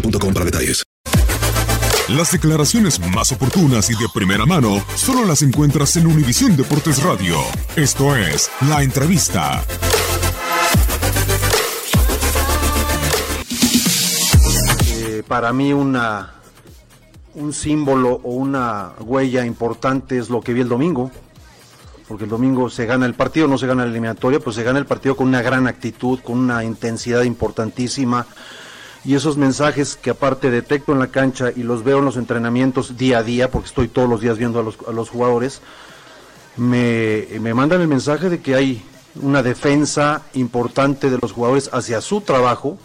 boostmobile.com para detalles. Las declaraciones más oportunas y de primera mano solo las encuentras en Univisión Deportes Radio. Esto es La Entrevista. Eh, para mí una un símbolo o una huella importante es lo que vi el domingo, porque el domingo se gana el partido, no se gana la eliminatoria, pues se gana el partido con una gran actitud, con una intensidad importantísima. Y esos mensajes que aparte detecto en la cancha y los veo en los entrenamientos día a día, porque estoy todos los días viendo a los, a los jugadores, me, me mandan el mensaje de que hay una defensa importante de los jugadores hacia su trabajo,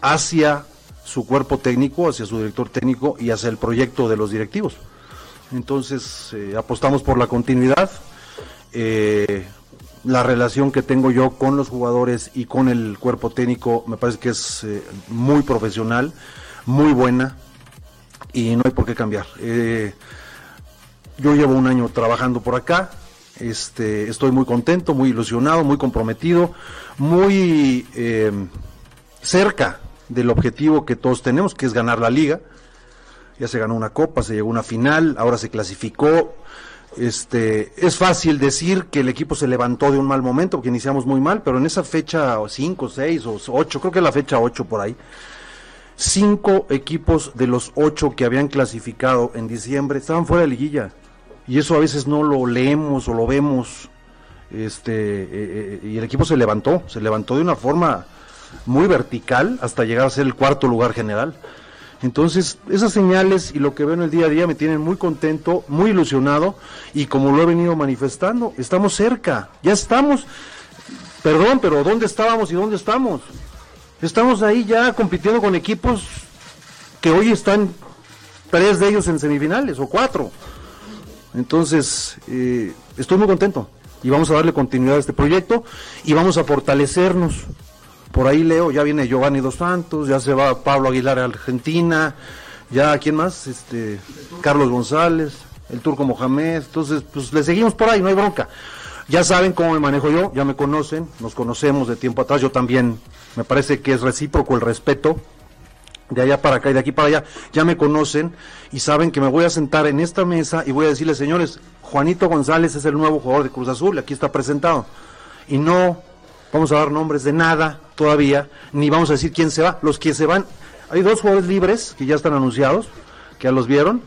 hacia su cuerpo técnico, hacia su director técnico y hacia el proyecto de los directivos. Entonces eh, apostamos por la continuidad, eh, la relación que tengo yo con los jugadores y con el cuerpo técnico me parece que es eh, muy profesional, muy buena y no hay por qué cambiar. Eh, yo llevo un año trabajando por acá, este, estoy muy contento, muy ilusionado, muy comprometido, muy eh, cerca del objetivo que todos tenemos, que es ganar la liga. Ya se ganó una copa, se llegó a una final, ahora se clasificó. Este, es fácil decir que el equipo se levantó de un mal momento, porque iniciamos muy mal, pero en esa fecha 5, 6 o 8, creo que es la fecha 8 por ahí, cinco equipos de los ocho que habían clasificado en diciembre estaban fuera de liguilla. Y eso a veces no lo leemos o lo vemos. Este, eh, eh, y el equipo se levantó, se levantó de una forma muy vertical hasta llegar a ser el cuarto lugar general. Entonces, esas señales y lo que veo en el día a día me tienen muy contento, muy ilusionado y como lo he venido manifestando, estamos cerca, ya estamos, perdón, pero ¿dónde estábamos y dónde estamos? Estamos ahí ya compitiendo con equipos que hoy están tres de ellos en semifinales o cuatro. Entonces, eh, estoy muy contento y vamos a darle continuidad a este proyecto y vamos a fortalecernos. Por ahí leo, ya viene Giovanni Dos Santos, ya se va Pablo Aguilar a Argentina, ya quién más, este Carlos González, el Turco Mohamed, entonces pues le seguimos por ahí, no hay bronca. Ya saben cómo me manejo yo, ya me conocen, nos conocemos de tiempo atrás, yo también, me parece que es recíproco el respeto, de allá para acá y de aquí para allá, ya me conocen y saben que me voy a sentar en esta mesa y voy a decirles, señores, Juanito González es el nuevo jugador de Cruz Azul, aquí está presentado. Y no vamos a dar nombres de nada todavía, ni vamos a decir quién se va. Los que se van, hay dos jugadores libres que ya están anunciados, que ya los vieron,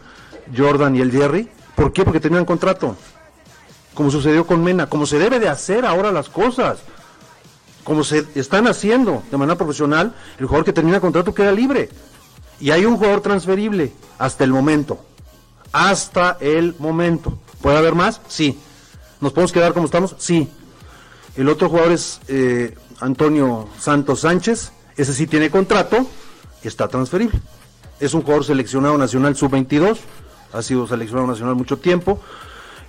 Jordan y el Jerry. ¿Por qué? Porque tenían contrato. Como sucedió con Mena, como se debe de hacer ahora las cosas. Como se están haciendo de manera profesional, el jugador que termina contrato queda libre. Y hay un jugador transferible hasta el momento. Hasta el momento. ¿Puede haber más? Sí. ¿Nos podemos quedar como estamos? Sí. El otro jugador es eh, Antonio Santos Sánchez. Ese sí tiene contrato y está transferible. Es un jugador seleccionado nacional sub-22. Ha sido seleccionado nacional mucho tiempo.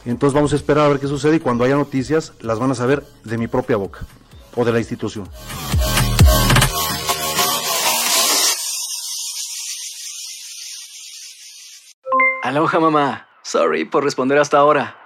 Entonces vamos a esperar a ver qué sucede y cuando haya noticias las van a saber de mi propia boca o de la institución. Aloha mamá. Sorry por responder hasta ahora.